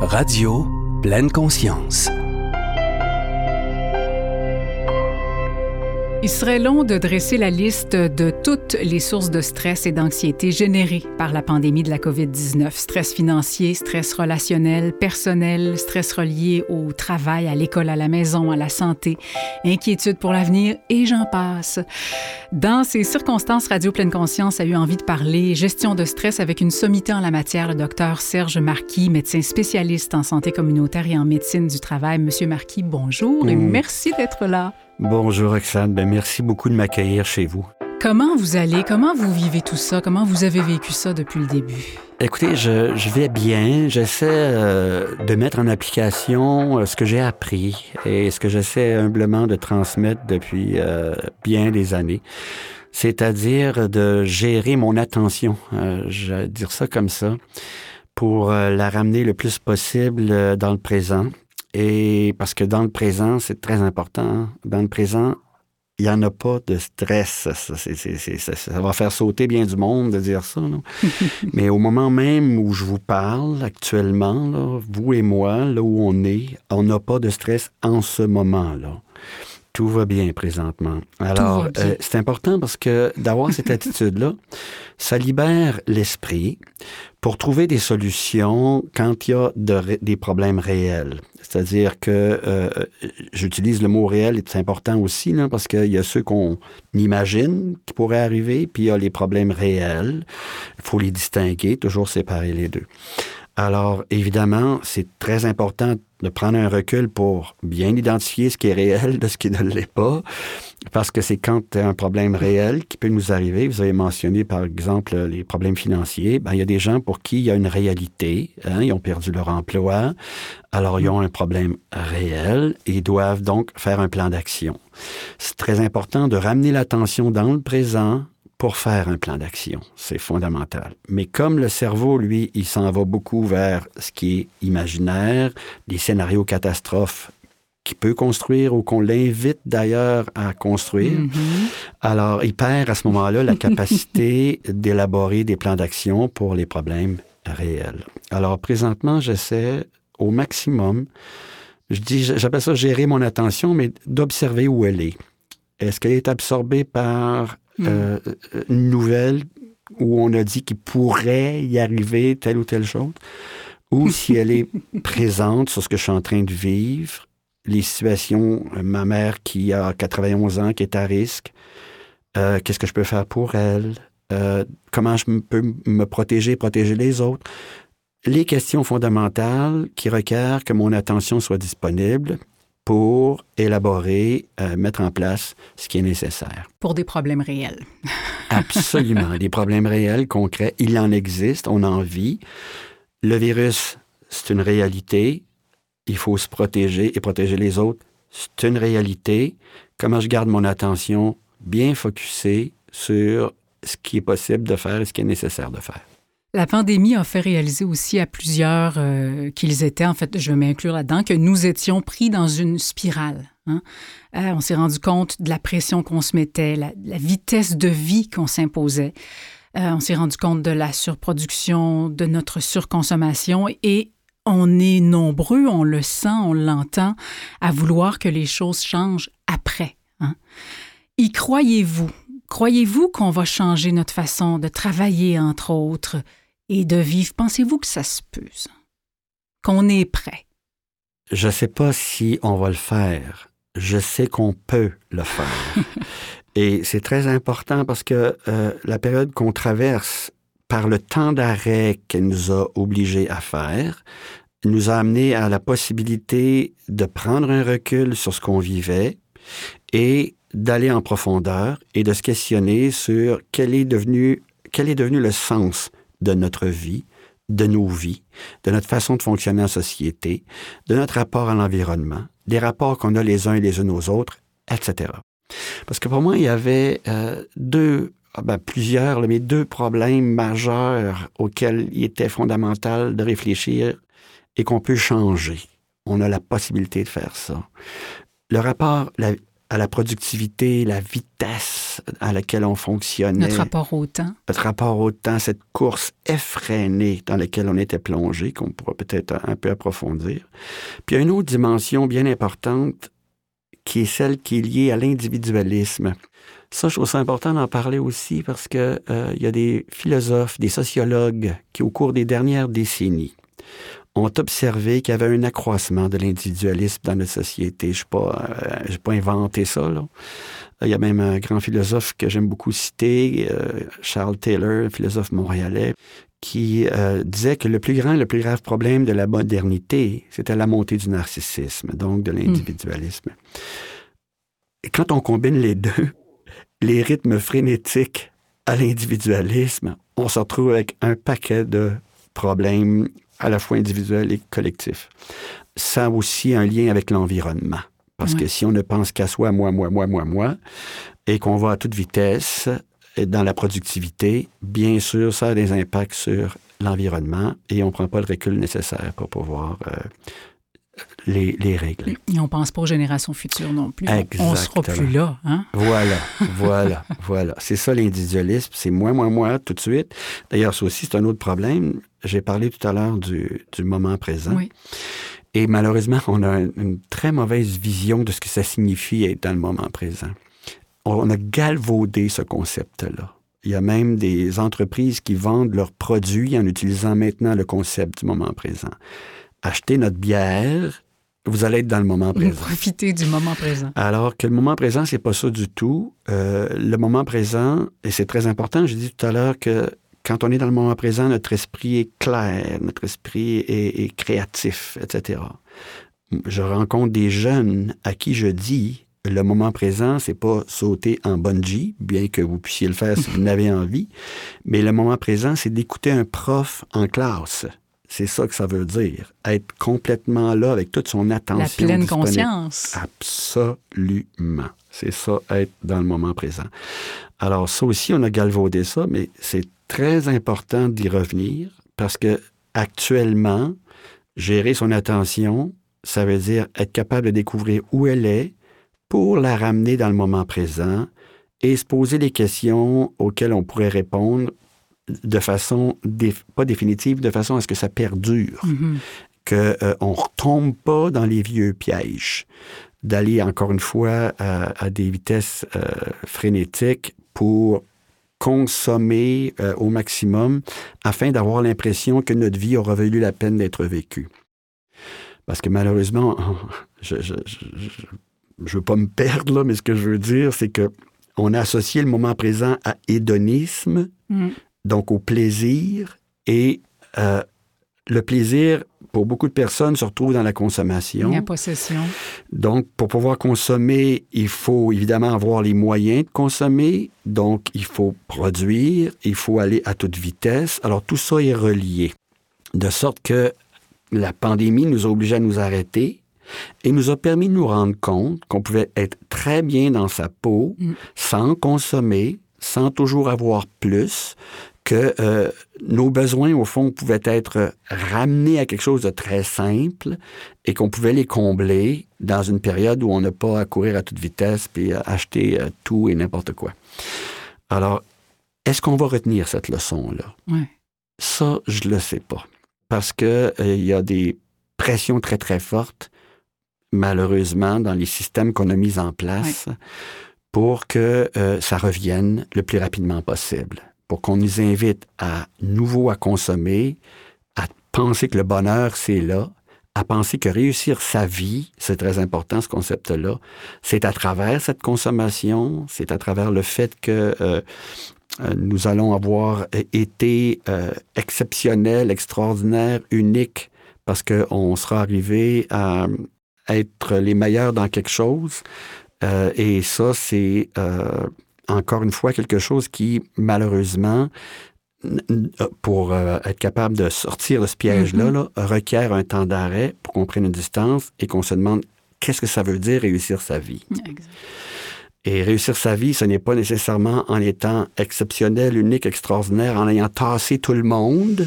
Radio Pleine Conscience. Il serait long de dresser la liste de toutes les sources de stress et d'anxiété générées par la pandémie de la COVID-19. Stress financier, stress relationnel, personnel, stress relié au travail, à l'école, à la maison, à la santé, inquiétude pour l'avenir et j'en passe. Dans ces circonstances, Radio Pleine Conscience a eu envie de parler gestion de stress avec une sommité en la matière, le docteur Serge Marquis, médecin spécialiste en santé communautaire et en médecine du travail. Monsieur Marquis, bonjour et merci d'être là. Bonjour Roxane, ben, merci beaucoup de m'accueillir chez vous. Comment vous allez? Comment vous vivez tout ça? Comment vous avez vécu ça depuis le début? Écoutez, je, je vais bien. J'essaie euh, de mettre en application euh, ce que j'ai appris et ce que j'essaie humblement de transmettre depuis euh, bien des années. C'est-à-dire de gérer mon attention, euh, je vais dire ça comme ça, pour euh, la ramener le plus possible euh, dans le présent. Et parce que dans le présent, c'est très important. Dans le présent, il n'y en a pas de stress. Ça, va faire sauter bien du monde de dire ça. non? Mais au moment même où je vous parle actuellement, là, vous et moi, là où on est, on n'a pas de stress en ce moment-là. Tout va bien présentement. Alors, euh, c'est important parce que d'avoir cette attitude-là, ça libère l'esprit pour trouver des solutions quand il y a de des problèmes réels. C'est-à-dire que euh, j'utilise le mot réel, c'est important aussi, là, parce qu'il y a ceux qu'on imagine qui pourraient arriver, puis il y a les problèmes réels. Il faut les distinguer, toujours séparer les deux. Alors, évidemment, c'est très important de prendre un recul pour bien identifier ce qui est réel de ce qui ne l'est pas, parce que c'est quand un problème réel qui peut nous arriver. Vous avez mentionné, par exemple, les problèmes financiers. Ben, il y a des gens pour qui il y a une réalité. hein, ils ont perdu leur emploi. Alors, ils ont un problème réel et ils doivent donc faire un plan d'action. C'est très important de ramener l'attention dans le présent pour faire un plan d'action. C'est fondamental. Mais comme le cerveau, lui, il s'en va beaucoup vers ce qui est imaginaire, des scénarios catastrophes qu'il peut construire ou qu'on l'invite d'ailleurs à construire, Mhm. alors il perd à ce moment-là la capacité d'élaborer des plans d'action pour les problèmes réels. Alors présentement, j'essaie au maximum, je dis, j'appelle ça gérer mon attention, mais d'observer où elle est. Est-ce qu'elle est absorbée par euh, une nouvelle où on a dit qu'il pourrait y arriver telle ou telle chose, ou si elle est présente sur ce que je suis en train de vivre, les situations, euh, ma mère qui a 91 ans, qui est à risque, euh, qu'est-ce que je peux faire pour elle, Euh, comment je peux me protéger, protéger les autres? Les questions fondamentales qui requièrent que mon attention soit disponible pour élaborer, euh, mettre en place ce qui est nécessaire. Pour des problèmes réels. Absolument. Des problèmes réels, concrets, il en existe, on en vit. Le virus, c'est une réalité. Il faut se protéger et protéger les autres. C'est une réalité. Comment je garde mon attention bien focusée sur ce qui est possible de faire et ce qui est nécessaire de faire? La pandémie a fait réaliser aussi à plusieurs euh, qu'ils étaient, en fait, je vais m'inclure là-dedans, que nous étions pris dans une spirale. hein. Euh, on s'est rendu compte de la pression qu'on se mettait, la, la vitesse de vie qu'on s'imposait. Euh, on s'est rendu compte de la surproduction, de notre surconsommation et on est nombreux, on le sent, on l'entend, à vouloir que les choses changent après. hein. Y croyez-vous? Croyez-vous qu'on va changer notre façon de travailler, entre autres, et de vivre? Pensez-vous que ça se peut, ça? Qu'on est prêt? Je ne sais pas si on va le faire. Je sais qu'on peut le faire. Et c'est très important parce que euh, la période qu'on traverse, par le temps d'arrêt qu'elle nous a obligés à faire, nous a amené à la possibilité de prendre un recul sur ce qu'on vivait et d'aller en profondeur et de se questionner sur quel est devenu, quel est devenu le sens de notre vie, de nos vies, de notre façon de fonctionner en société, de notre rapport à l'environnement, des rapports qu'on a les uns et les unes aux autres, etc. Parce que pour moi, il y avait euh, deux, ah ben, plusieurs, mais deux problèmes majeurs auxquels il était fondamental de réfléchir et qu'on peut changer. On a la possibilité de faire ça. Le rapport la- à la productivité, la vitesse à laquelle on fonctionnait. Notre rapport au temps. Notre rapport au temps, cette course effrénée dans laquelle on était plongé, qu'on pourra peut-être un peu approfondir. Puis il y a une autre dimension bien importante qui est celle qui est liée à l'individualisme. Ça, je trouve ça important d'en parler aussi parce que euh, il y a des philosophes, des sociologues qui, au cours des dernières décennies, ont observé qu'il y avait un accroissement de l'individualisme dans notre société. Je n'ai pas, euh, pas inventé ça. Là. Il y a même un grand philosophe que j'aime beaucoup citer, euh, Charles Taylor, philosophe montréalais, qui euh, disait que le plus grand, le plus grave problème de la modernité, c'était la montée du narcissisme, donc de l'individualisme. Et quand on combine les deux, les rythmes frénétiques à l'individualisme, on se retrouve avec un paquet de problèmes à la fois individuels et collectifs. Ça a aussi un lien avec l'environnement. Parce que si on ne pense qu'à soi, moi, moi, moi, moi, moi, et qu'on va à toute vitesse dans la productivité, bien sûr, ça a des impacts sur l'environnement et on ne prend pas le recul nécessaire pour pouvoir euh, les, les, régler. Et on ne pense pas aux générations futures non plus. On ne sera plus là. Hein? Voilà, voilà, voilà. C'est ça l'individualisme. C'est moi, moi, moi, tout de suite. D'ailleurs, ça aussi, c'est un autre problème. J'ai parlé tout à l'heure du, du, moment présent. Oui. Et malheureusement, on a une très mauvaise vision de ce que ça signifie être dans le moment présent. On a galvaudé ce concept-là. Il y a même des entreprises qui vendent leurs produits en utilisant maintenant le concept du moment présent. Achetez notre bière, vous allez être dans le moment présent. Profitez du moment présent. Alors que le moment présent, c'est pas ça du tout. Euh, le moment présent, et c'est très important, j'ai dit tout à l'heure que quand on est dans le moment présent, notre esprit est clair, notre esprit est, créatif, etc. Je rencontre des jeunes à qui je dis le moment présent, c'est pas sauter en bungee, bien que vous puissiez le faire si vous n'avez envie, mais le moment présent, c'est d'écouter un prof en classe. C'est ça que ça veut dire. Être complètement là avec toute son attention. La pleine conscience. Absolument. C'est ça, être dans le moment présent. Alors, ça aussi, on a galvaudé ça, mais c'est très important d'y revenir parce que actuellement, gérer son attention, ça veut dire être capable de découvrir où elle est pour la ramener dans le moment présent et se poser des questions auxquelles on pourrait répondre de façon pas définitive, de façon à ce que ça perdure, mm-hmm. que qu'on euh, ne retombe pas dans les vieux pièges, d'aller encore une fois à, des vitesses euh, frénétiques pour consommer euh, au maximum afin d'avoir l'impression que notre vie aura valu la peine d'être vécue. Parce que malheureusement, je ne veux pas me perdre là, mais ce que je veux dire, c'est que on a associé le moment présent à hédonisme, mm. Donc au plaisir, et euh, le plaisir pour beaucoup de personnes, se retrouve dans la consommation. La possession. Donc, pour pouvoir consommer, il faut évidemment avoir les moyens de consommer. Donc, il faut produire, il faut aller à toute vitesse. Alors, tout ça est relié. De sorte que la pandémie nous a obligés à nous arrêter et nous a permis de nous rendre compte qu'on pouvait être très bien dans sa peau mm. sans consommer, sans toujours avoir plus, que euh, nos besoins, au fond, pouvaient être ramenés à quelque chose de très simple et qu'on pouvait les combler dans une période où on n'a pas à courir à toute vitesse puis à acheter euh, tout et n'importe quoi. Alors, est-ce qu'on va retenir cette leçon-là? Ça, je ne le sais pas. Parce qu'il euh, y a des pressions très, très fortes, malheureusement, dans les systèmes qu'on a mis en place pour que ça revienne le plus rapidement possible pour qu'on nous invite à nouveau à consommer, à penser que le bonheur, c'est là, à penser que réussir sa vie, c'est très important ce concept-là, c'est à travers cette consommation, c'est à travers le fait que euh, euh, nous allons avoir été euh, exceptionnels, extraordinaires, uniques, parce qu'on sera arrivé à être les meilleurs dans quelque chose. et ça, c'est encore une fois quelque chose qui, malheureusement, pour euh, être capable de sortir de ce piège-là, mm-hmm. requiert un temps d'arrêt pour qu'on prenne une distance et qu'on se demande qu'est-ce que ça veut dire réussir sa vie. Et réussir sa vie, ce n'est pas nécessairement en étant exceptionnel, unique, extraordinaire, en ayant tassé tout le monde.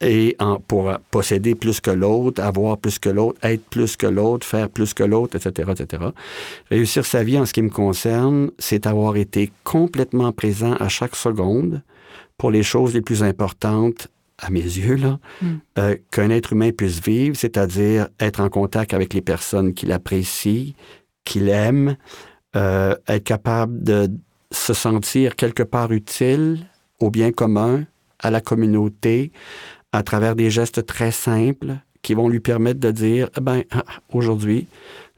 Et en, pour posséder plus que l'autre, avoir plus que l'autre, être plus que l'autre, faire plus que l'autre, etc., etc. Réussir sa vie en ce qui me concerne, c'est avoir été complètement présent à chaque seconde pour les choses les plus importantes à mes yeux, là, Mm. euh, qu'un être humain puisse vivre, c'est-à-dire être en contact avec les personnes qu'il apprécie, qu'il aime, euh, être capable de se sentir quelque part utile au bien commun, à la communauté, à travers des gestes très simples qui vont lui permettre de dire, eh ben, ah, aujourd'hui,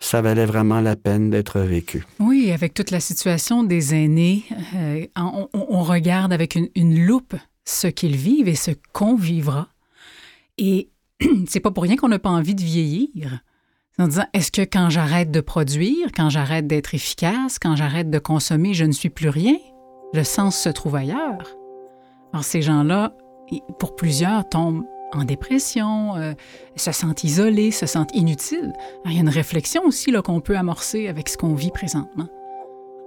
ça valait vraiment la peine d'être vécu. Oui, avec toute la situation des aînés, euh, on, regarde avec une, loupe ce qu'ils vivent et ce qu'on vivra. Et c'est pas pour rien qu'on n'a pas envie de vieillir. En disant, est-ce que quand j'arrête de produire, quand j'arrête d'être efficace, quand j'arrête de consommer, je ne suis plus rien? Le sens se trouve ailleurs. Alors ces gens-là, pour plusieurs, tombent en dépression, euh, se sentent isolés, se sentent inutiles. Il y a une réflexion aussi qu'on peut amorcer avec ce qu'on vit présentement.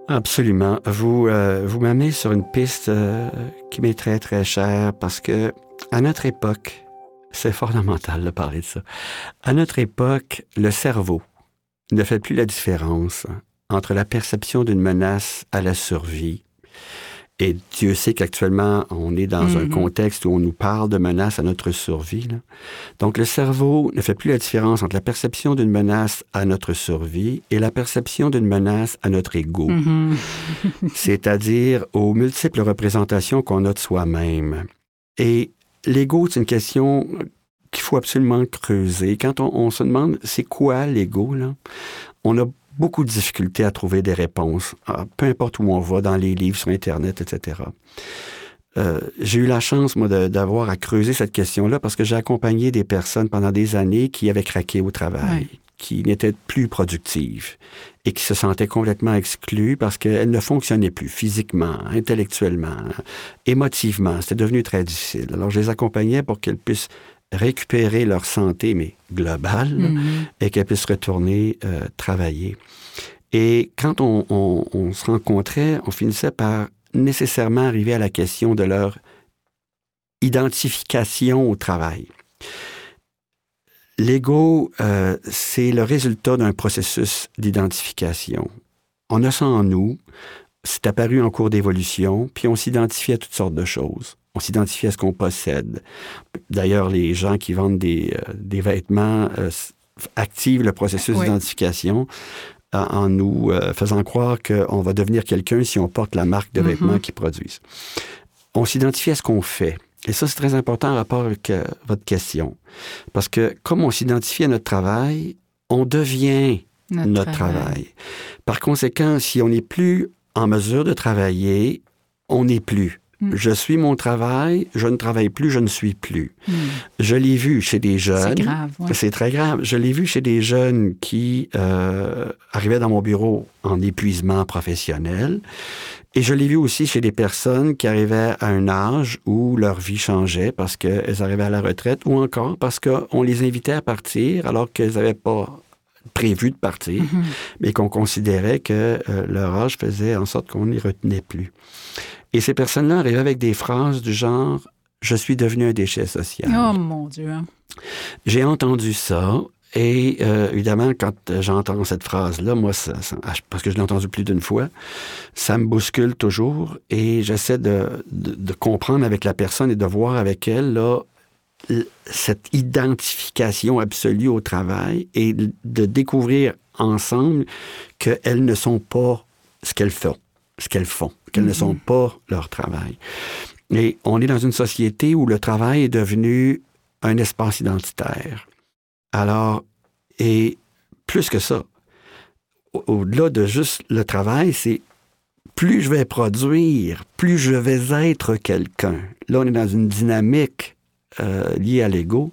Absolument. Vous, euh, vous m'amenez sur une piste euh, qui m'est très, très chère parce que à notre époque, c'est fondamental de parler de ça. À notre époque, le cerveau ne fait plus la différence entre la perception d'une menace à la survie. Et Dieu sait qu'actuellement, on est dans un Mhm. contexte où on nous parle de menaces à notre survie. là. Donc, le cerveau ne fait plus la différence entre la perception d'une menace à notre survie et la perception d'une menace à notre ego Mhm. c'est-à-dire aux multiples représentations qu'on a de soi-même. Et l'ego, c'est une question qu'il faut absolument creuser. Quand on, on se demande c'est quoi l'ego, là, on a beaucoup de difficultés à trouver des réponses, Ah, peu importe où on va, dans les livres, sur Internet, etc. Euh, j'ai eu la chance, moi, d'avoir à creuser cette question-là parce que j'ai accompagné des personnes pendant des années qui avaient craqué au travail, qui n'étaient plus productives et qui se sentaient complètement exclues parce qu'elles ne fonctionnaient plus physiquement, intellectuellement, émotivement. C'était devenu très difficile. Alors, je les accompagnais pour qu'elles puissent récupérer leur santé, mais globale, Mhm. et qu'elles puissent retourner euh, travailler. Et quand on, on- on se rencontrait, on finissait par nécessairement arriver à la question de leur identification au travail. L'ego, euh, c'est le résultat d'un processus d'identification. On a ça en nous, c'est apparu en cours d'évolution, puis on s'identifie à toutes sortes de choses. On s'identifie à ce qu'on possède. D'ailleurs, les gens qui vendent des, euh, des vêtements euh, activent le processus Oui. d'identification en, en nous euh, faisant croire qu'on va devenir quelqu'un si on porte la marque de Mhm. vêtements qu'ils produisent. On s'identifie à ce qu'on fait. Et ça, c'est très important en rapport avec euh, votre question. Parce que comme on s'identifie à notre travail, on devient notre, travail. Par conséquent, si on n'est plus en mesure de travailler, on n'est plus. Mm. Je suis mon travail, je ne travaille plus, je ne suis plus. Mhm. Je l'ai vu chez des jeunes. C'est grave. ouais. C'est très grave. Je l'ai vu chez des jeunes qui euh, arrivaient dans mon bureau en épuisement professionnel. Et je l'ai vu aussi chez des personnes qui arrivaient à un âge où leur vie changeait parce qu'elles arrivaient à la retraite ou encore parce qu'on les invitait à partir alors qu'elles n'avaient pas prévu de partir, Mhm. mais qu'on considérait que euh, leur âge faisait en sorte qu'on n'y retenait plus. Et ces personnes-là arrivaient avec des phrases du genre « Je suis devenu un déchet social ». Oh mon Dieu. hein. J'ai entendu ça. Et euh, évidemment, quand euh, j'entends cette phrase-là, moi, ça, ça- parce que je l'ai entendu plus d'une fois, ça me bouscule toujours et j'essaie de, de- de comprendre avec la personne et de voir avec elle là, cette identification absolue au travail et de découvrir ensemble qu'elles ne sont pas ce qu'elles font, ce qu'elles font, qu'elles ne sont pas leur travail. Et on est dans une société où le travail est devenu un espace identitaire. Alors, et plus que ça, au- au-delà de juste le travail, c'est plus je vais produire, plus je vais être quelqu'un. Là, on est dans une dynamique euh, liée à l'ego.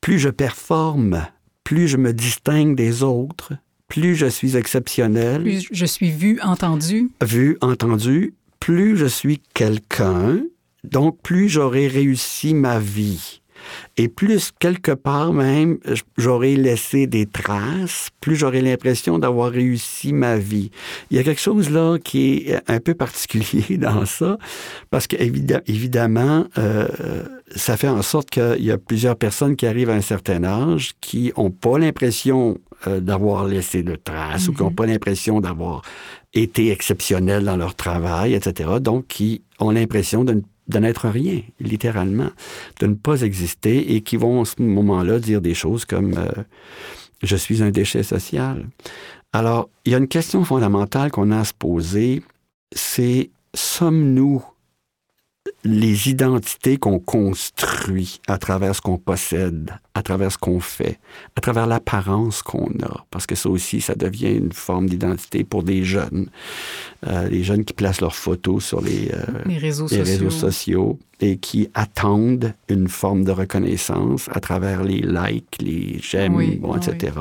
Plus je performe, plus je me distingue des autres, plus je suis exceptionnel, Plus je suis vue, entendue. vu, entendu, plus je suis quelqu'un, donc plus j'aurai réussi ma vie. Et plus, quelque part même, j'aurais laissé des traces, plus j'aurais l'impression d'avoir réussi ma vie. Il y a quelque chose là qui est un peu particulier dans ça, parce qu'évidemment, euh, ça fait en sorte qu'il y a plusieurs personnes qui arrivent à un certain âge qui n'ont pas l'impression euh, d'avoir laissé de traces ou qui n'ont mhm. pas l'impression d'avoir été exceptionnels dans leur travail, etc. Donc, qui ont l'impression de, n'être rien, littéralement, de ne pas exister et qui vont à ce moment-là dire des choses comme euh, je suis un déchet social. Alors, il y a une question fondamentale qu'on a à se poser, c'est sommes-nous les identités qu'on construit à travers ce qu'on possède, à travers ce qu'on fait, à travers l'apparence qu'on a, parce que ça aussi, ça devient une forme d'identité pour des jeunes, euh, les jeunes qui placent leurs photos sur les, euh, les, réseaux, réseaux, sociaux. et qui attendent une forme de reconnaissance à travers les likes, les j'aime, bon, etc.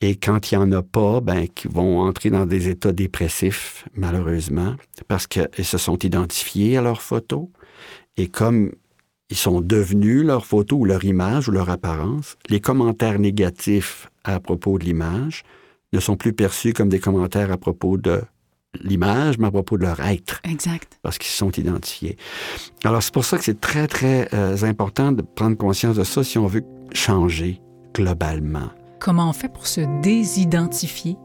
Et quand il n'y en a pas, ben, qui vont entrer dans des états dépressifs, malheureusement, parce qu'ils se sont identifiés à leurs photos. Et comme ils sont devenus leur photo ou leur image ou leur apparence, les commentaires négatifs à propos de l'image ne sont plus perçus comme des commentaires à propos de l'image, mais à propos de leur être. Exact. Parce qu'ils se sont identifiés. Alors, c'est pour ça que c'est très, très euh, important de prendre conscience de ça si on veut changer globalement. Comment on fait pour se désidentifier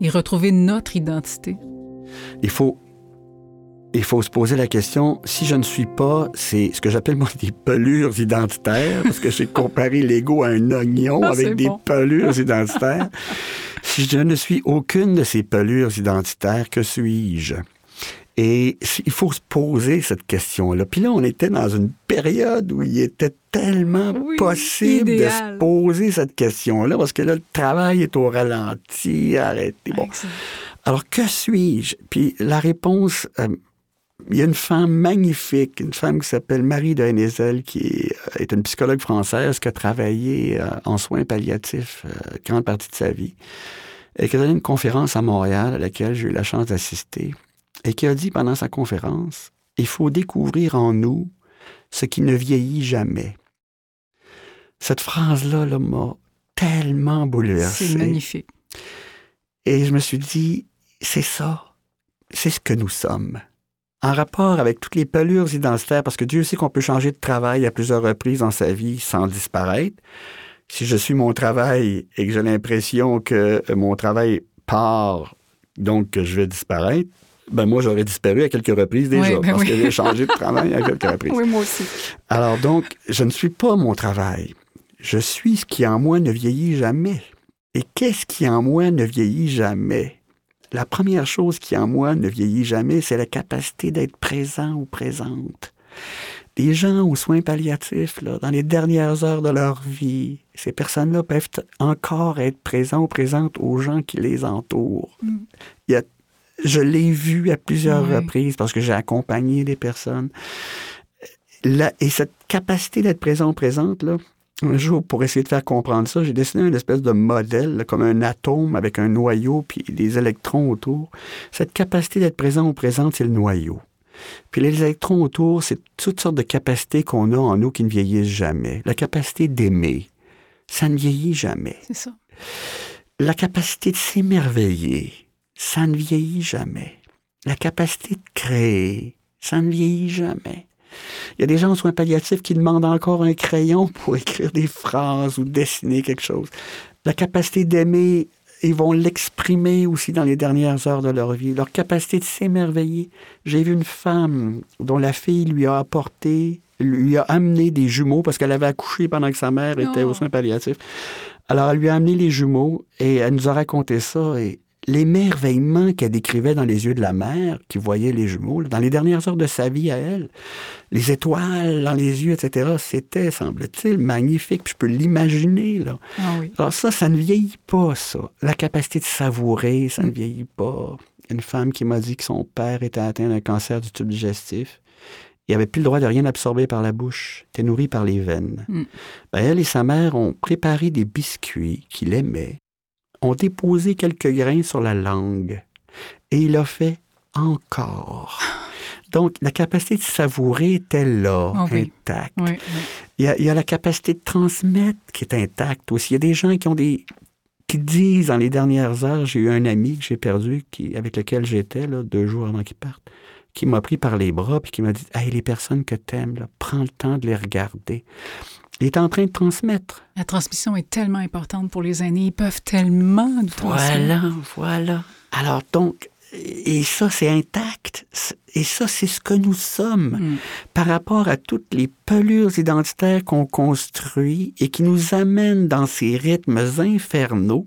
et retrouver notre identité? Il faut, il faut se poser la question, si je ne suis pas, c'est ce que j'appelle moi des pelures identitaires, parce que j'ai comparé l'ego à un oignon ah, avec des pelures identitaires. si je ne suis aucune de ces pelures identitaires, que suis-je? Et il faut se poser cette question-là. Puis là, on était dans une période où il était tellement possible de se poser cette question-là, parce que là, le travail est au ralenti, arrêtez. Bon. Alors, que suis-je? Puis la réponse, euh, il y a une femme magnifique, une femme qui s'appelle Marie de Hennezel, qui est, euh, une psychologue française qui a travaillé euh, en soins palliatifs grande partie de sa vie, et qui a donné une conférence à Montréal à laquelle j'ai eu la chance d'assister et qui a dit pendant sa conférence, il faut découvrir en nous ce qui ne vieillit jamais. Cette phrase-là m'a tellement bouleversé. C'est magnifique. Et je me suis dit, c'est ça, c'est ce que nous sommes. En rapport avec toutes les pelures identitaires, parce que Dieu sait qu'on peut changer de travail à plusieurs reprises dans sa vie sans disparaître. Si je suis mon travail et que j'ai l'impression que mon travail part, donc que je vais disparaître, ben moi, j'aurais disparu à quelques reprises déjà, ben parce que j'ai changé de travail à quelques reprises. Oui, moi aussi. Alors donc, je ne suis pas mon travail. Je suis ce qui en moi ne vieillit jamais. Et qu'est-ce qui en moi ne vieillit jamais? La première chose qui en moi ne vieillit jamais, c'est la capacité d'être présent ou présente. Les gens aux soins palliatifs, là, dans les dernières heures de leur vie, ces personnes-là peuvent encore être présents ou présentes aux gens qui les entourent. Mm. Il y a je l'ai vu à plusieurs reprises parce que j'ai accompagné des personnes. et cette capacité d'être présent présente, là, un jour, pour essayer de faire comprendre ça, j'ai dessiné une espèce de modèle, comme un atome avec un noyau puis des électrons autour. Cette capacité d'être présent ou présente, c'est le noyau. Puis les électrons autour, c'est toutes sortes de capacités qu'on a en nous qui ne vieillissent jamais. La capacité d'aimer, ça ne vieillit jamais. C'est ça. La capacité de s'émerveiller, ça ne vieillit jamais. La capacité de créer, ça ne vieillit jamais. Il y a des gens en soins palliatifs qui demandent encore un crayon pour écrire des phrases ou dessiner quelque chose. La capacité d'aimer, ils vont l'exprimer aussi dans les dernières heures de leur vie. Leur capacité de s'émerveiller. J'ai vu une femme dont la fille lui a apporté, lui a amené des jumeaux parce qu'elle avait accouché pendant que sa mère était aux soins palliatifs. Alors, elle lui a amené les jumeaux et elle nous a raconté ça et l'émerveillement qu'elle décrivait dans les yeux de la mère qui voyait les jumeaux, dans les dernières heures de sa vie à elle, les étoiles dans les yeux, etc., c'était, semble-t-il, magnifique. je peux l'imaginer. Là. Ah Alors ça, ça ne vieillit pas, ça. La capacité de savourer, ça ne vieillit pas. Une femme qui m'a dit que son père était atteint d'un cancer du tube digestif. Il n'avait plus le droit de rien absorber par la bouche. Il était nourri par les veines. Mm. Ben, elle et sa mère ont préparé des biscuits qu'il aimait ont déposé quelques grains sur la langue. Et il a fait encore. Donc, la capacité de savourer est là, Ah oui. intacte. Oui, oui. Il y, a, il y a la capacité de transmettre qui est intacte aussi. Il y a des gens qui ont des qui disent dans les dernières heures, j'ai eu un ami que j'ai perdu, qui, avec lequel j'étais là, deux jours avant qu'il parte, qui m'a pris par les bras puis qui m'a dit Hey, les personnes que t'aimes, là, prends le temps de les regarder. Il est en train de transmettre. La transmission est tellement importante pour les aînés. Ils peuvent tellement nous transmettre. Voilà, voilà. Alors donc, et ça, c'est intact. Et ça, c'est ce que nous sommes Mm. par rapport à toutes les pelures identitaires qu'on construit et qui nous amènent dans ces rythmes infernaux.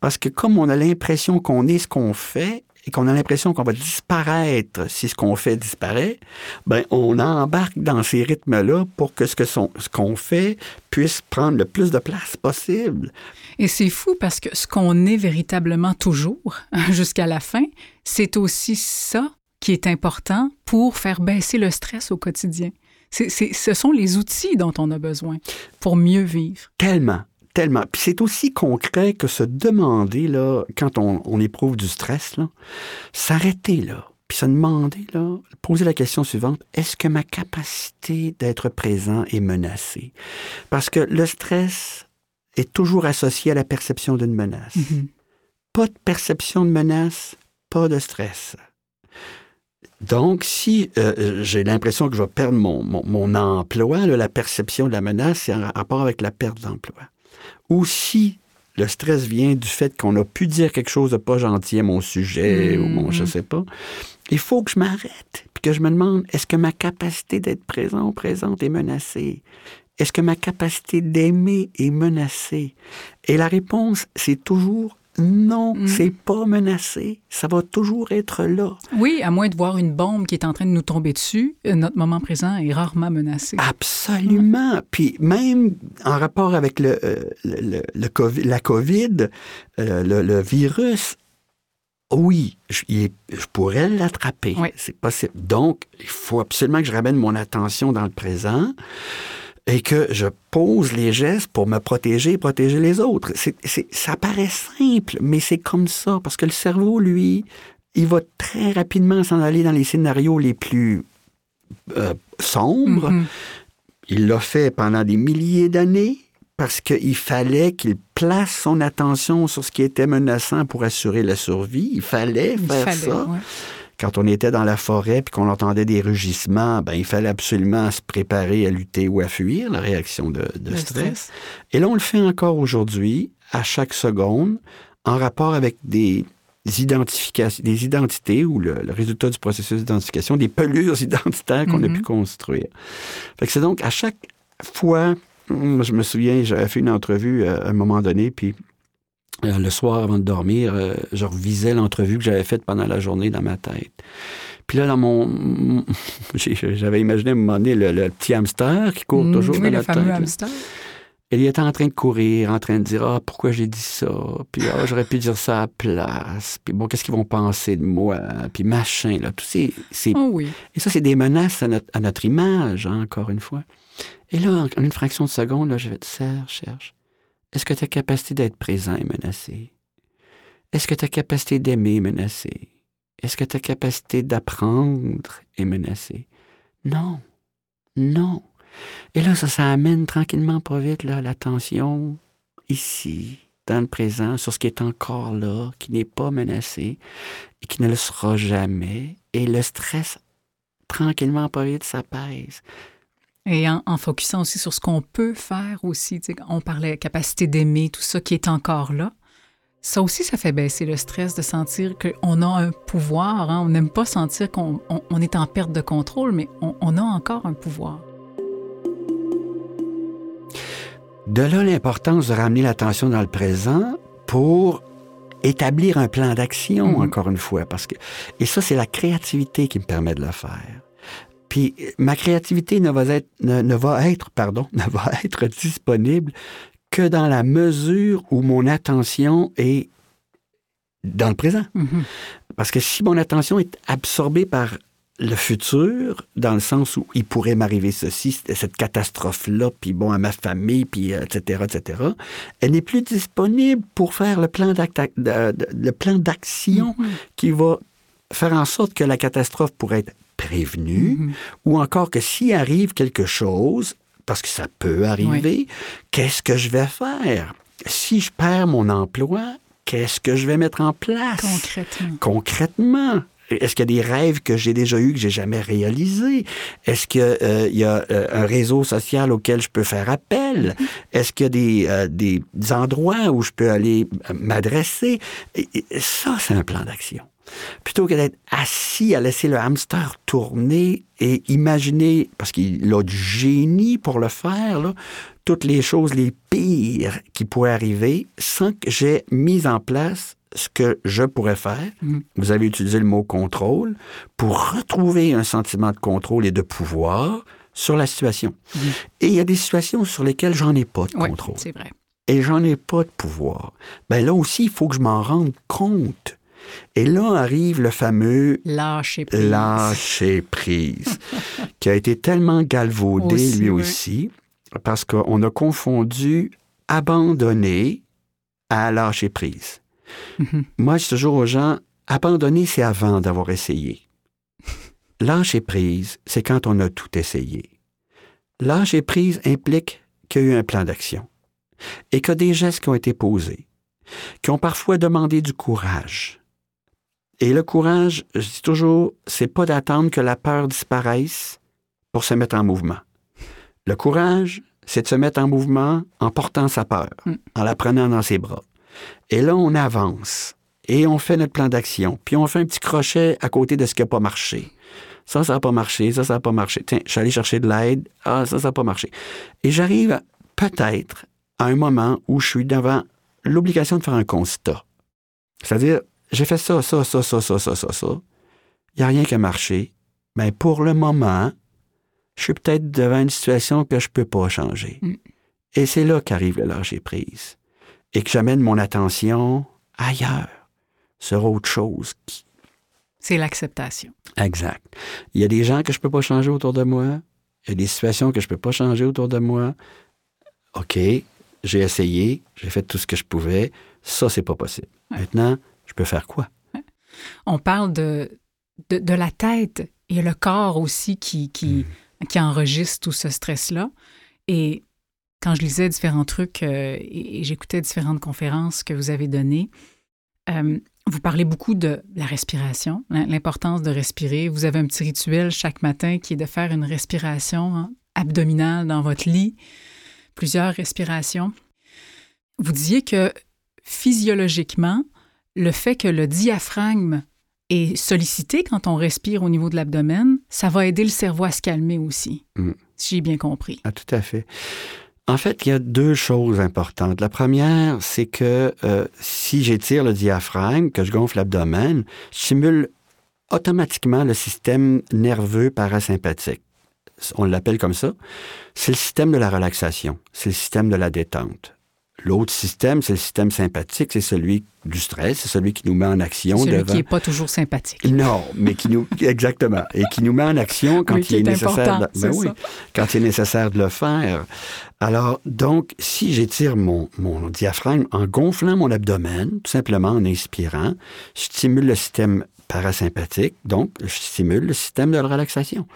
Parce que comme on a l'impression qu'on est ce qu'on fait et qu'on a l'impression qu'on va disparaître si ce qu'on fait disparaît, ben on embarque dans ces rythmes-là pour que ce que son- ce qu'on fait puisse prendre le plus de place possible. Et c'est fou parce que ce qu'on est véritablement toujours jusqu'à la fin, c'est aussi ça qui est important pour faire baisser le stress au quotidien. C'est, c'est- ce sont les outils dont on a besoin pour mieux vivre. Tellement, tellement. Puis c'est aussi concret que se demander, là, quand on, on éprouve du stress, là, s'arrêter là, puis se demander, là, poser la question suivante, est-ce que ma capacité d'être présent est menacée? Parce que le stress est toujours associé à la perception d'une menace. Mhm. Pas de perception de menace, pas de stress. Donc, si euh, j'ai l'impression que je vais perdre mon, mon, mon emploi, là, la perception de la menace, c'est en rapport avec la perte d'emploi. Ou si le stress vient du fait qu'on a pu dire quelque chose de pas gentil à mon sujet ou mon je sais pas, il faut que je m'arrête puis que je me demande est-ce que ma capacité d'être présent ou présente est menacée? Est-ce que ma capacité d'aimer est menacée? Et la réponse, c'est toujours non, Mhm. c'est pas menacé. Ça va toujours être là. Oui, à moins de voir une bombe qui est en train de nous tomber dessus, euh, notre moment présent est rarement menacé. Absolument. Puis même en rapport avec le, euh, le, le- le COVID, la COVID, euh, le, virus, oui, je, il je pourrais l'attraper. Oui. C'est possible. Donc, il faut absolument que je ramène mon attention dans le présent et que je pose les gestes pour me protéger et protéger les autres. Ça paraît simple, mais c'est comme ça, parce que le cerveau, lui, il va très rapidement s'en aller dans les scénarios les plus euh, sombres. Mhm. Il l'a fait pendant des milliers d'années parce qu'il fallait qu'il place son attention sur ce qui était menaçant pour assurer la survie. Il fallait Il faire fallait, ça. ouais. Quand on était dans la forêt puis qu'on entendait des rugissements, ben, il fallait absolument se préparer à lutter ou à fuir la réaction de, stress. stress. Et là, on le fait encore aujourd'hui, à chaque seconde, en rapport avec des identifications, des identités ou le, le résultat du processus d'identification, des pelures identitaires qu'on a Mhm. pu construire. Fait que c'est donc à chaque fois, je me souviens, j'avais fait une entrevue euh, à un moment donné, puis euh, le soir avant de dormir, euh, je revisais l'entrevue que j'avais faite pendant la journée dans ma tête. Puis là, dans mon. J'avais imaginé à un moment donné le, le petit hamster qui court Mhm, toujours oui, dans le fameux tête. là. hamster. Et il était en train de courir, en train de dire Ah, pourquoi j'ai dit ça Puis ah, j'aurais pu dire ça à la place. Puis bon, qu'est-ce qu'ils vont penser de moi? Puis machin, là. Tout ces, ces- Oh oui. Et ça, c'est des menaces à notre, à notre image, hein, encore une fois. Et là, en, une fraction de seconde, là, je vais te Serge, cherche. Est-ce que ta capacité d'être présent est menacée? Est-ce que ta capacité d'aimer est menacée? Est-ce que ta capacité d'apprendre est menacée? Non. Non. Et là, ça, ça amène tranquillement, pas vite, l'attention ici, dans le présent, sur ce qui est encore là, qui n'est pas menacé et qui ne le sera jamais. Et le stress, tranquillement, pas vite, s'apaise. Et en, en focusant aussi sur ce qu'on peut faire aussi. On parlait capacité d'aimer, tout ça qui est encore là. Ça aussi, ça fait baisser le stress de sentir qu'on a un pouvoir. hein. On n'aime pas sentir qu'on on- on est en perte de contrôle, mais on, on a encore un pouvoir. De là l'importance de ramener l'attention dans le présent pour établir un plan d'action, Mhm. encore une fois. Parce que, et ça, c'est la créativité qui me permet de le faire. Puis ma créativité ne va être, ne, ne va être, pardon, ne va être disponible que dans la mesure où mon attention est dans le présent. Mhm. Parce que si mon attention est absorbée par le futur, dans le sens où il pourrait m'arriver ceci, cette catastrophe-là, puis bon, à ma famille, puis euh, etc., etc., elle n'est plus disponible pour faire plan le plan d'action Mhm. qui va faire en sorte que la catastrophe pourrait être prévenu, Mhm. ou encore que s'il arrive quelque chose, parce que ça peut arriver, qu'est-ce que je vais faire? Si je perds mon emploi, qu'est-ce que je vais mettre en place? Concrètement. concrètement? Est-ce qu'il y a des rêves que j'ai déjà eus que j'ai jamais réalisés? Est-ce qu'il y a euh, un réseau social auquel je peux faire appel? Est-ce qu'il y a des, euh, des endroits où je peux aller euh, m'adresser? Ça, c'est un plan d'action. Plutôt que d'être assis à laisser le hamster tourner et imaginer, parce qu'il a du génie pour le faire, là, toutes les choses les pires qui pourraient arriver sans que j'ai mis en place ce que je pourrais faire. Mhm. Vous avez utilisé le mot contrôle pour retrouver un sentiment de contrôle et de pouvoir sur la situation. Et il y a des situations sur lesquelles j'en ai pas de Oui, contrôle c'est vrai. et j'en ai pas de pouvoir. Ben là aussi, il faut que je m'en rende compte. Et là arrive le fameux Lâcher prise. lâcher prise, qui a été tellement galvaudé Aussi, lui oui. aussi, parce qu'on a confondu abandonner à lâcher prise. Mhm. Moi, je dis toujours aux gens, abandonner, c'est avant d'avoir essayé. Lâcher prise, c'est quand on a tout essayé. Lâcher prise implique qu'il y a eu un plan d'action et qu'il y a des gestes qui ont été posés, qui ont parfois demandé du courage. Et le courage, je dis toujours, c'est pas d'attendre que la peur disparaisse pour se mettre en mouvement. Le courage, c'est de se mettre en mouvement en portant sa peur, Mm. en la prenant dans ses bras. Et là, on avance et on fait notre plan d'action. Puis on fait un petit crochet à côté de ce qui n'a pas marché. Ça, ça n'a pas marché, ça, ça n'a pas marché. Tiens, je suis allé chercher de l'aide. Ah, ça, ça n'a pas marché. Et j'arrive peut-être à un moment où je suis devant l'obligation de faire un constat. C'est-à-dire, j'ai fait ça, ça, ça, ça, ça, ça, ça, ça. Il n'y a rien qui a marché. Mais pour le moment, je suis peut-être devant une situation que je ne peux pas changer. Mm. Et c'est là qu'arrive le lâcher prise. Et que j'amène mon attention ailleurs, sur autre chose. qui- C'est l'acceptation. Exact. Il y a des gens que je ne peux pas changer autour de moi. Il y a des situations que je ne peux pas changer autour de moi. OK, j'ai essayé, j'ai fait tout ce que je pouvais. Ça, c'est pas possible. Ouais. Maintenant, je peux faire quoi? On parle de, de, de la tête et le corps aussi qui, qui, Mm. qui enregistre tout ce stress-là. Et quand je lisais différents trucs euh, et, et j'écoutais différentes conférences que vous avez données, euh, vous parlez beaucoup de la respiration, l'im- l'importance de respirer. Vous avez un petit rituel chaque matin qui est de faire une respiration hein, abdominale dans votre lit, plusieurs respirations. Vous disiez que physiologiquement, le fait que le diaphragme est sollicité quand on respire au niveau de l'abdomen, ça va aider le cerveau à se calmer aussi, Mm. si j'ai bien compris. Ah, tout à fait. En fait, il y a deux choses importantes. La première, c'est que euh, si j'étire le diaphragme, que je gonfle l'abdomen, je stimule automatiquement le système nerveux parasympathique. On l'appelle comme ça. C'est le système de la relaxation. C'est le système de la détente. L'autre système, c'est le système sympathique, c'est celui du stress, c'est celui qui nous met en action Celui devant. qui n'est pas toujours sympathique. Non, mais qui nous exactement et qui nous met en action quand Oui, il est, est nécessaire. de, ben c'est oui, ça. quand il est nécessaire de le faire. Alors donc, si j'étire mon, mon diaphragme en gonflant mon abdomen, tout simplement en inspirant, je stimule le système parasympathique, donc je stimule le système de relaxation.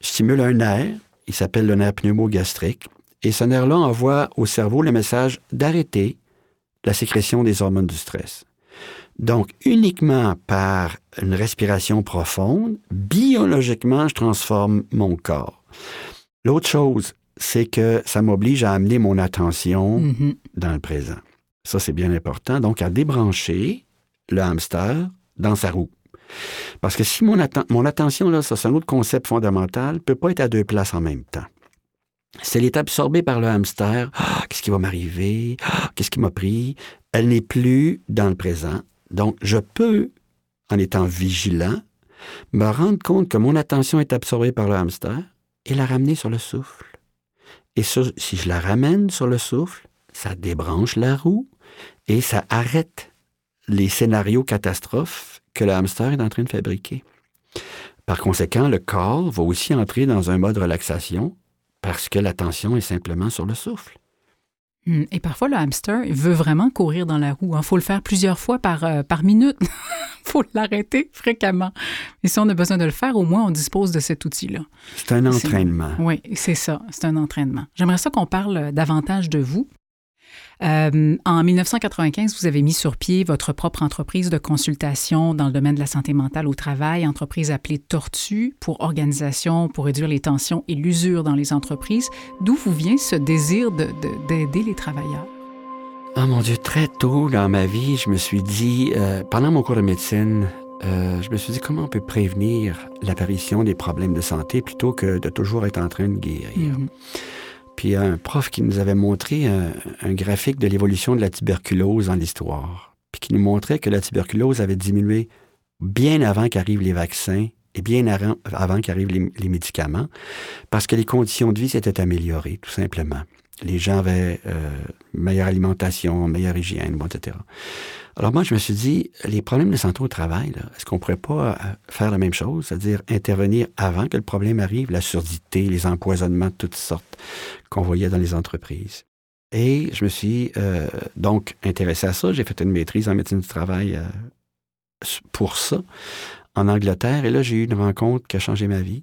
Je stimule un nerf, il s'appelle le nerf pneumogastrique, et ce nerf-là envoie au cerveau le message d'arrêter la sécrétion des hormones du stress. Donc, uniquement par une respiration profonde, biologiquement, je transforme mon corps. L'autre chose, c'est que ça m'oblige à amener mon attention Mhm. dans le présent. Ça, c'est bien important. Donc, à débrancher le hamster dans sa roue. Parce que si mon, atten- mon attention, là, ça, c'est un autre concept fondamental, peut pas être à deux places en même temps. Si elle est absorbée par le hamster, Ah, qu'est-ce qui va m'arriver? Ah, qu'est-ce qui m'a pris? Elle n'est plus dans le présent. Donc, je peux, en étant vigilant, me rendre compte que mon attention est absorbée par le hamster et la ramener sur le souffle. Et si je la ramène sur le souffle, ça débranche la roue et ça arrête les scénarios catastrophes que le hamster est en train de fabriquer. Par conséquent, le corps va aussi entrer dans un mode relaxation parce que l'attention est simplement sur le souffle. Hmm. Et parfois, le hamster veut vraiment courir dans la roue. Il faut le faire plusieurs fois par, euh, par minute. Il faut l'arrêter fréquemment. Et si on a besoin de le faire, au moins, on dispose de cet outil-là. C'est un entraînement. Oui, c'est ça. C'est un entraînement. J'aimerais ça qu'on parle davantage de vous. Euh, en 1995, vous avez mis sur pied votre propre entreprise de consultation dans le domaine de la santé mentale au travail, entreprise appelée Tortue pour organisation, pour réduire les tensions et l'usure dans les entreprises. D'où vous vient ce désir d'aider les travailleurs? Ah mon Dieu, très tôt dans ma vie, je me suis dit, euh, pendant mon cours de médecine, euh, je me suis dit comment on peut prévenir l'apparition des problèmes de santé plutôt que de toujours être en train de guérir? Mm-hmm. Puis un prof qui nous avait montré un, graphique de l'évolution de la tuberculose dans l'histoire, puis qui nous montrait que la tuberculose avait diminué bien avant qu'arrivent les vaccins et bien avant, qu'arrivent les, médicaments, parce que les conditions de vie s'étaient améliorées, tout simplement. Les gens avaient euh, meilleure alimentation, meilleure hygiène, etc. Alors moi, je me suis dit, les problèmes de santé au travail, est-ce qu'on ne pourrait pas euh, faire la même chose, c'est-à-dire intervenir avant que le problème arrive, la surdité, les empoisonnements de toutes sortes qu'on voyait dans les entreprises. Et je me suis euh, donc intéressé à ça. J'ai fait une maîtrise en médecine du travail euh, pour ça en Angleterre. Et là, j'ai eu une rencontre qui a changé ma vie.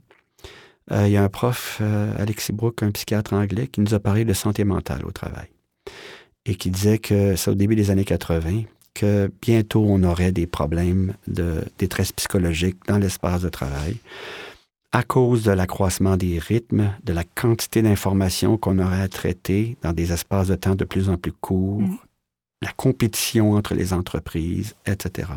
il y a un prof, Alexis Brooke, un psychiatre anglais, qui nous a parlé de santé mentale au travail et qui disait que c'est au début des années 80 que bientôt on aurait des problèmes de détresse psychologique dans l'espace de travail à cause de l'accroissement des rythmes, de la quantité d'informations qu'on aurait à traiter dans des espaces de temps de plus en plus courts, mm. la compétition entre les entreprises, etc.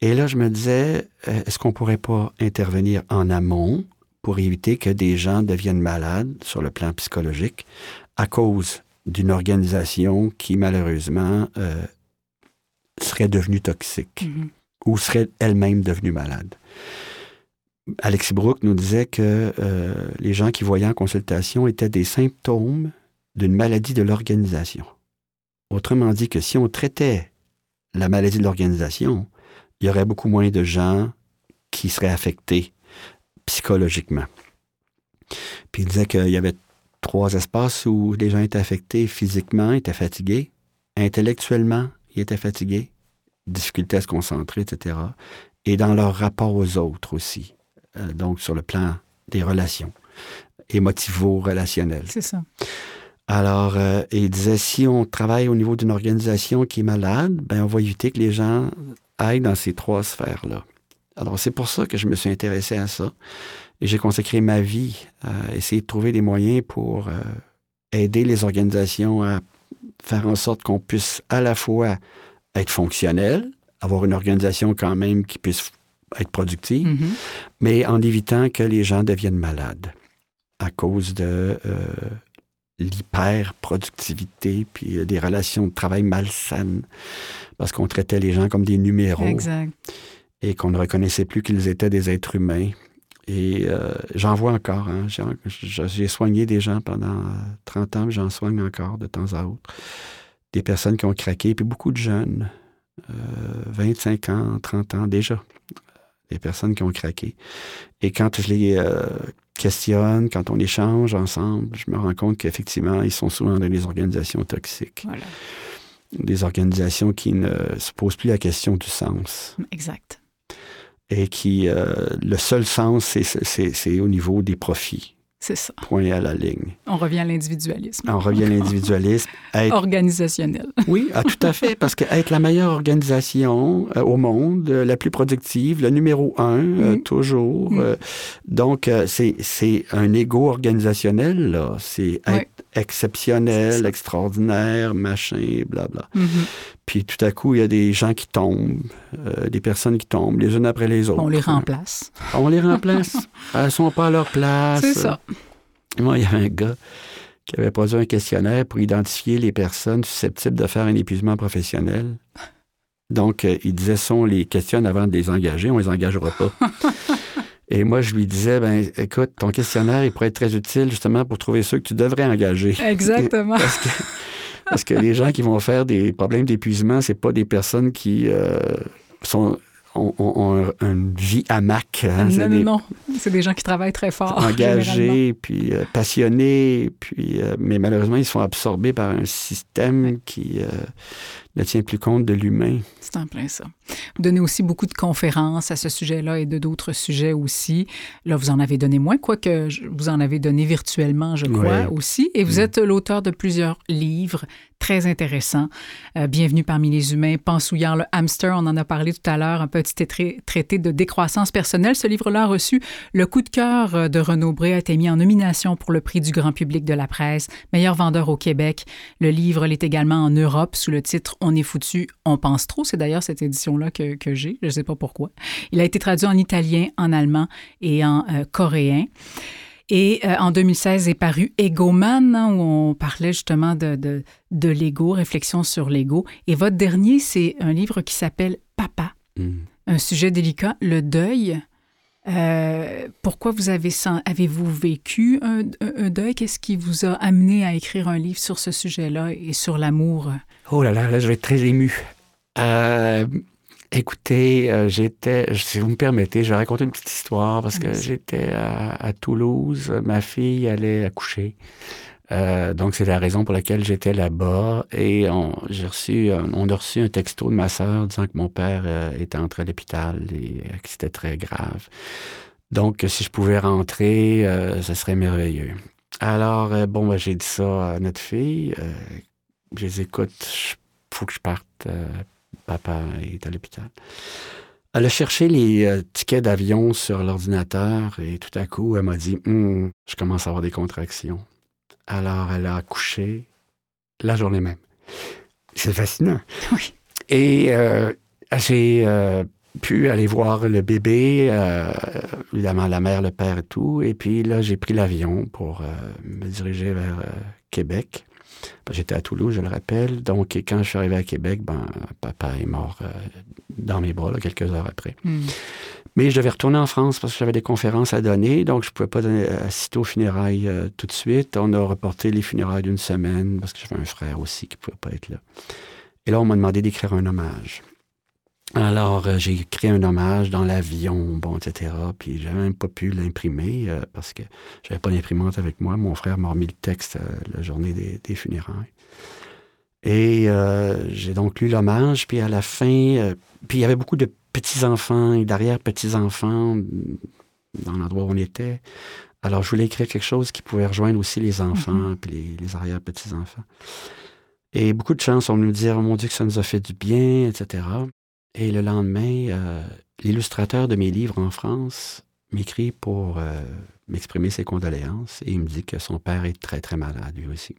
Et là, je me disais, euh, est-ce qu'on pourrait pas intervenir en amont pour éviter que des gens deviennent malades sur le plan psychologique à cause d'une organisation qui, malheureusement, euh, serait devenue toxique mm-hmm. ou serait elle-même devenue malade. Alexis Brooke nous disait que euh, les gens qui voyaient en consultation étaient des symptômes d'une maladie de l'organisation. Autrement dit que si on traitait la maladie de l'organisation, il y aurait beaucoup moins de gens qui seraient affectés psychologiquement. Puis il disait qu'il y avait trois espaces où les gens étaient affectés physiquement, étaient fatigués, intellectuellement ils étaient fatigués, difficulté à se concentrer, etc. Et dans leur rapport aux autres aussi. Euh, donc, sur le plan des relations, émotivo-relationnelles. C'est ça. Alors, euh, il disait, si on travaille au niveau d'une organisation qui est malade, ben, on va éviter que les gens aillent dans ces trois sphères-là. Alors, c'est pour ça que je me suis intéressé à ça. Et j'ai consacré ma vie à essayer de trouver des moyens pour euh, aider les organisations à faire en sorte qu'on puisse à la fois être fonctionnel, avoir une organisation quand même qui puisse être productive, mm-hmm. mais en évitant que les gens deviennent malades à cause de euh, l'hyper-productivité, puis euh, des relations de travail malsaines, parce qu'on traitait les gens comme des numéros. Et qu'on ne reconnaissait plus qu'ils étaient des êtres humains. Et euh, j'en vois encore. Hein. J'ai soigné des gens pendant 30 ans, j'en soigne encore de temps à autre. Des personnes qui ont craqué, puis beaucoup de jeunes, 25 euh, ans, 30 ans déjà. Des personnes qui ont craqué. Et quand je les euh, questionne, quand on échange ensemble, je me rends compte qu'effectivement, ils sont souvent dans des organisations toxiques. Des organisations qui ne se posent plus la question du sens. Exact et qui, euh, le seul sens, c'est au niveau des profits. C'est ça. Point à la ligne. On revient à l'individualisme. On revient à l'individualisme. Organisationnel. oui, ah, tout à fait, parce qu'être la meilleure organisation euh, au monde, euh, la plus productive, le numéro un, mm-hmm. toujours. Mm-hmm. donc, c'est un ego organisationnel, là. C'est être exceptionnel, extraordinaire, machin, blabla. Mm puis tout à coup, il y a des gens qui tombent, euh, des personnes qui tombent, les unes après les autres. On les remplace. On les remplace. Elles ne sont pas à leur place. C'est ça. Moi, il y a un gars qui avait produit un questionnaire pour identifier les personnes susceptibles de faire un épuisement professionnel. Donc, euh, il disait, sont les questionnes avant de les engager, on ne les engagera pas. Et moi, je lui disais, ben, écoute, ton questionnaire, il pourrait être très utile justement pour trouver ceux que tu devrais engager. Exactement. Parce que parce que les gens qui vont faire des problèmes d'épuisement, c'est pas des personnes qui euh, sont ont, une vie hamac. Hein, non, non, non. C'est des gens qui travaillent très fort. Engagés, puis euh, passionnés, puis, euh, mais malheureusement, ils sont absorbés par un système qui ne tient plus compte de l'humain. C'est en plein ça. Vous donnez aussi beaucoup de conférences à ce sujet-là et de d'autres sujets aussi. Là, vous en avez donné moins, quoique vous en avez donné virtuellement, je crois, aussi. Et vous mm. êtes l'auteur de plusieurs livres très intéressants. Euh, Bienvenue parmi les humains, Pansouillant le hamster, on en a parlé tout à l'heure, un petit traité de décroissance personnelle. Ce livre-là a reçu le coup de cœur euh, de Renaud Bré, a été mis en nomination pour le prix du grand public de la presse, meilleur vendeur au Québec. Le livre l'est également en Europe sous le titre On est foutu, on pense trop. C'est d'ailleurs cette édition-là que, que j'ai, je ne sais pas pourquoi. Il a été traduit en italien, en allemand et en euh, coréen. Et euh, en 2016 est paru Egoman, hein, où on parlait justement de, de, de l'ego, réflexion sur l'ego. Et votre dernier, c'est un livre qui s'appelle Papa, mm. un sujet délicat, le deuil. Euh, pourquoi vous avez avez-vous vécu un, deuil? Qu'est-ce qui vous a amené à écrire un livre sur ce sujet-là et sur l'amour? Oh là là, là je vais être très ému. Euh, Écoutez, euh, j'étais, si vous me permettez, je vais raconter une petite histoire parce que j'étais à, Toulouse, ma fille allait accoucher. Euh, donc, c'est la raison pour laquelle j'étais là-bas. Et reçu, on a reçu un texto de ma sœur disant que mon père euh, était entré à l'hôpital et que c'était très grave. Donc, si je pouvais rentrer, ce serait merveilleux. Alors, bon, ben, j'ai dit ça à notre fille. je les écoute, il faut que je parte papa est à l'hôpital. Elle a cherché les euh, tickets d'avion sur l'ordinateur et tout à coup, elle m'a dit hum, Je commence à avoir des contractions. Alors, elle a accouché la journée même. C'est fascinant. Oui. Et euh, j'ai euh, pu aller voir le bébé, évidemment la mère, le père et tout. Et puis là, j'ai pris l'avion pour me diriger vers Québec. Ben, j'étais à Toulouse, je le rappelle. Donc, quand je suis arrivé à Québec, ben, papa est mort euh, dans mes bras quelques heures après. Hmm. Mais je devais retourner en France parce que j'avais des conférences à donner, donc je ne pouvais pas donner, assister aux funérailles euh, tout de suite. On a reporté les funérailles d'une semaine parce que j'avais un frère aussi qui ne pouvait pas être là. Et là, on m'a demandé d'écrire un hommage. Alors, euh, j'ai écrit un hommage dans l'avion, bon, etc. Puis, j'avais même pas pu l'imprimer euh, parce que j'avais pas d'imprimante avec moi. Mon frère m'a remis le texte euh, la journée des, funérailles. Et j'ai donc lu l'hommage. Puis, à la fin, puis il y avait beaucoup de petits-enfants et d'arrière-petits-enfants dans l'endroit où on était. Alors, je voulais écrire quelque chose qui pouvait rejoindre aussi les enfants, mm-hmm. puis les, les arrière-petits-enfants. Et beaucoup de gens sont venus me dire, oh mon Dieu, que ça nous a fait du bien, etc. Et le lendemain, euh, l'illustrateur de mes livres en France m'écrit pour euh, m'exprimer ses condoléances et il me dit que son père est très, très malade, lui aussi.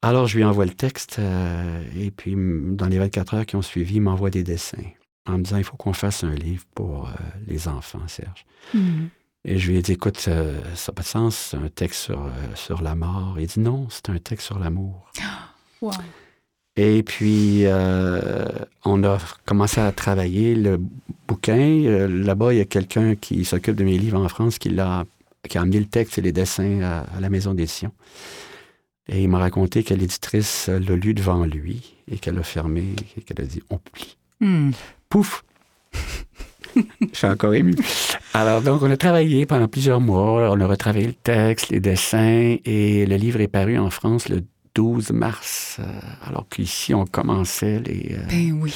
Alors, je lui envoie le texte euh, et puis, dans les 24 heures qui ont suivi, il m'envoie des dessins en me disant il faut qu'on fasse un livre pour les enfants, Serge. Mm-hmm. Et je lui ai dit écoute, ça n'a pas de sens, c'est un texte sur, sur la mort. Il dit non, c'est un texte sur l'amour. Wow. Et puis, euh, on a commencé à travailler le bouquin. Euh, là-bas, il y a quelqu'un qui s'occupe de mes livres en France qui, a, qui a amené le texte et les dessins à, la maison d'édition. Et il m'a raconté que l'éditrice l'a lu devant lui et qu'elle a fermé et qu'elle a dit On plie. Hmm. Pouf Je suis encore ému. Alors, donc, on a travaillé pendant plusieurs mois. On a retravaillé le texte, les dessins, et le livre est paru en France le 12 mars, euh, alors qu'ici, on commençait les... Euh, ben oui,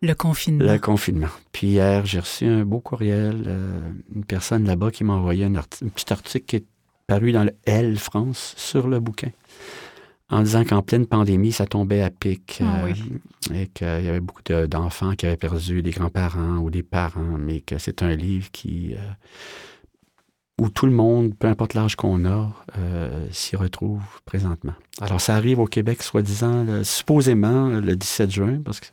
le confinement. Le confinement. Puis hier, j'ai reçu un beau courriel, euh, une personne là-bas qui m'a envoyé un, petit article qui est paru dans le L France sur le bouquin en disant qu'en pleine pandémie, ça tombait à pic ah et qu'il y avait beaucoup d'enfants qui avaient perdu des grands-parents ou des parents, mais que c'est un livre qui où tout le monde, peu importe l'âge qu'on a, euh, s'y retrouve présentement. Alors, ça arrive au Québec, soi-disant, supposément le 17 juin, parce que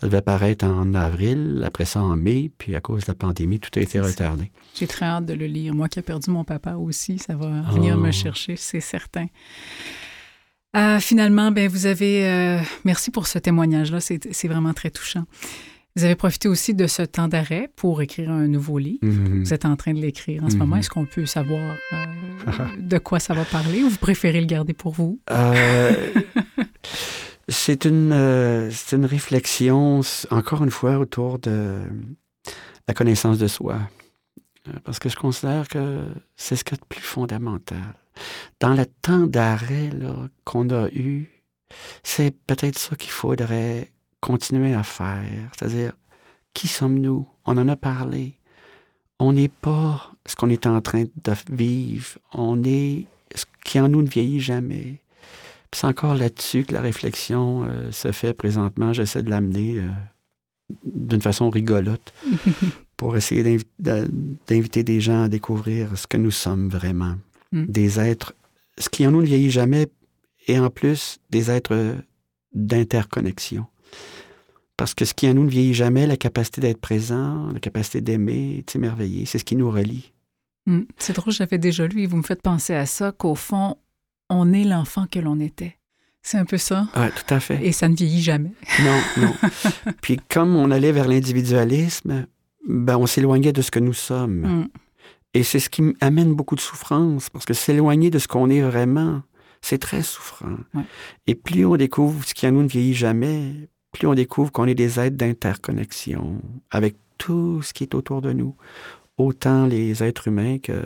ça devait apparaître en avril, après ça en mai, puis à cause de la pandémie, tout a été retardé. J'ai très hâte de le lire. Moi qui ai perdu mon papa aussi, ça va venir me chercher, c'est certain. Euh, finalement, ben, vous avez... Euh, merci pour ce témoignage-là, c'est vraiment très touchant. Vous avez profité aussi de ce temps d'arrêt pour écrire un nouveau livre. Mhm. Vous êtes en train de l'écrire en ce moment. Mhm. Est-ce qu'on peut savoir euh, de quoi ça va parler ou vous préférez le garder pour vous? Euh, C'est une, euh, c'est une réflexion, encore une fois, autour de la connaissance de soi. Parce que je considère que c'est ce qui est le plus fondamental. Dans le temps d'arrêt qu'on a eu, c'est peut-être ça qu'il faudrait continuer à faire. C'est-à-dire, qui sommes-nous? On en a parlé. On n'est pas ce qu'on est en train de vivre. On est ce qui en nous ne vieillit jamais. C'est encore là-dessus que la réflexion euh, se fait présentement. J'essaie de l'amener euh, d'une façon rigolote pour essayer d'inviter des gens à découvrir ce que nous sommes vraiment. Mm. Des êtres, ce qui en nous ne vieillit jamais, et en plus des êtres d'interconnexion. Parce que ce qui en nous ne vieillit jamais, la capacité d'être présent, la capacité d'aimer, de s'émerveiller, c'est ce qui nous relie. Mm. C'est drôle, j'avais déjà lu, vous me faites penser à ça, qu'au fond, on est l'enfant que l'on était. C'est un peu ça. Oui, tout à fait. Et ça ne vieillit jamais. Non, non. Puis comme on allait vers l'individualisme, ben on s'éloignait de ce que nous sommes. Mm. Et c'est ce qui amène beaucoup de souffrance, parce que s'éloigner de ce qu'on est vraiment, c'est très souffrant. Et plus on découvre ce qui en nous ne vieillit jamais, plus on découvre qu'on est des êtres d'interconnexion avec tout ce qui est autour de nous, autant les êtres humains que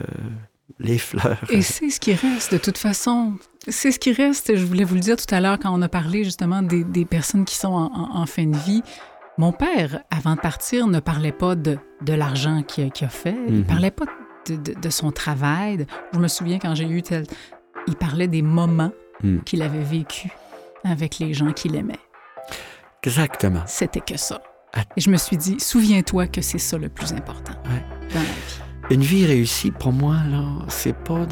les fleurs. Et c'est ce qui reste, de toute façon. C'est ce qui reste. Je voulais vous le dire tout à l'heure quand on a parlé justement des, personnes qui sont en, fin de vie. Mon père, avant de partir, ne parlait pas de, de l'argent qu'il a fait. Il ne mhm. parlait pas de, de, son travail. Je me souviens quand j'ai eu tel... Il parlait des moments mhm. qu'il avait vécus avec les gens qu'il aimait. Exactement. C'était que ça. Ah. Et je me suis dit, souviens-toi que c'est ça le plus important dans la vie. Une vie réussie, pour moi, là, c'est pas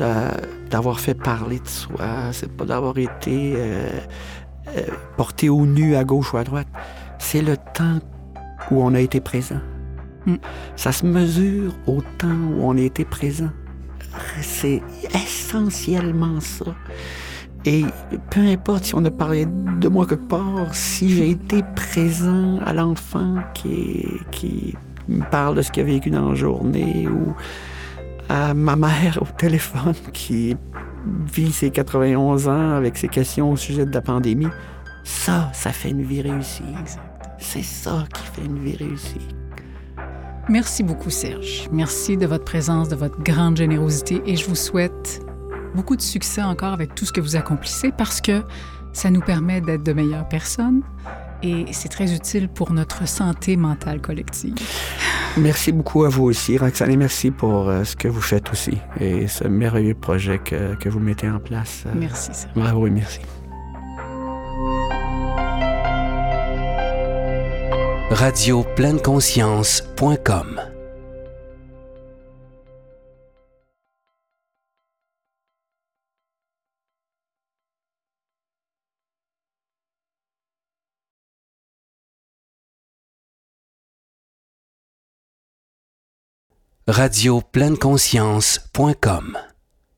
d'avoir fait parler de soi, c'est pas d'avoir été euh, euh, porté au nu à gauche ou à droite. C'est le temps où on a été présent. Mm. Ça se mesure au temps où on a été présent. C'est essentiellement ça. Et peu importe si on a parlé de moi quelque part, si j'ai été présent à l'enfant qui, qui me parle de ce qu'il a vécu dans la journée ou à ma mère au téléphone qui vit ses 91 ans avec ses questions au sujet de la pandémie. Ça, ça fait une vie réussie. C'est ça qui fait une vie réussie. Merci beaucoup, Serge. Merci de votre présence, de votre grande générosité et je vous souhaite beaucoup de succès encore avec tout ce que vous accomplissez parce que ça nous permet d'être de meilleures personnes, et c'est très utile pour notre santé mentale collective. Merci beaucoup à vous aussi, Roxane, et merci pour euh, ce que vous faites aussi et ce merveilleux projet que, que vous mettez en place. Euh, merci. Bravo et merci. Radio conscience.com radio conscience.com